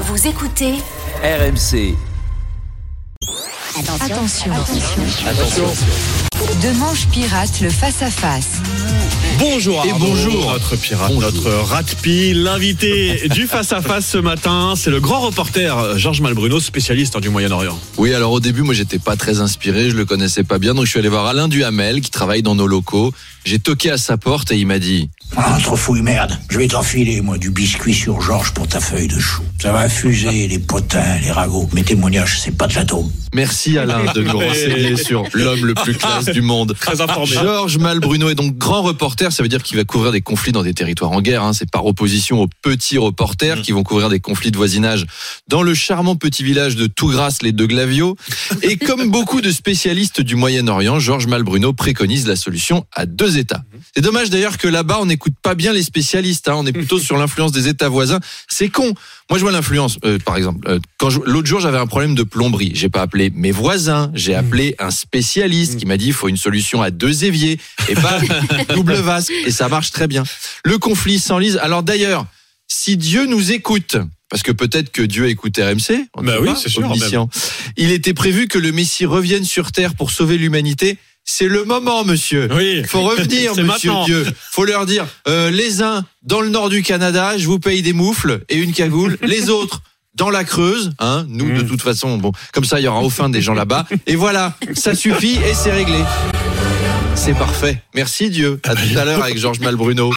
Vous écoutez RMC. Attention. Attention. De manche pirate, le face-à-face. Bonjour Et Arnaud, bonjour. notre pirate, Bonjour. notre ratpi, l'invité du face-à-face ce matin, c'est le grand reporter Georges Malbruno, spécialiste du Moyen-Orient. Oui, alors au début, moi, j'étais pas très inspiré, je le connaissais pas bien, donc je suis allé voir Alain Duhamel qui travaille dans nos locaux. J'ai toqué à sa porte et il m'a dit Ah, trop fouille merde. Je vais t'enfiler, moi, du biscuit sur Georges pour ta feuille de chou. Ça va infuser les potins, les ragots. Mes témoignages, c'est pas de l'atome. Merci Alain de nous renseigner sur l'homme le plus classe du monde. Très informé. Georges Malbruno est donc grand reporter, ça veut dire qu'il va couvrir des conflits dans des territoires en guerre. Hein. C'est par opposition aux petits reporters qui vont couvrir des conflits de voisinage dans le charmant petit village de Tougrasse les deux Glavios. Et comme beaucoup de spécialistes du Moyen-Orient, Georges Malbruno préconise la solution à deux États. C'est dommage d'ailleurs que là-bas on n'écoute pas bien les spécialistes. Hein. On est plutôt sur l'influence des États voisins. C'est con. Moi, je vois l'influence. euh, par exemple, euh, quand l'autre jour j'avais un problème de plomberie, j'ai pas appelé mes voisins, j'ai appelé un spécialiste qui m'a dit il faut une solution à deux éviers et pas double vasque et ça marche très bien. Le conflit s'enlise. Alors d'ailleurs, si Dieu nous écoute. Parce que peut-être que Dieu écoute RMC. on Bah oui, pas, c'est sûr. Il était prévu que le Messie revienne sur terre pour sauver l'humanité. C'est le moment, monsieur. Oui. Faut revenir, monsieur maintenant. Dieu. Faut leur dire, euh, les uns dans le nord du Canada, je vous paye des moufles et une cagoule. les autres dans la Creuse, hein. Nous, de Mm. toute façon, bon, comme ça, il y aura au fin des gens là-bas. Et voilà, ça suffit et c'est réglé. C'est parfait. Merci Dieu. À tout à l'heure avec Georges Malbruno.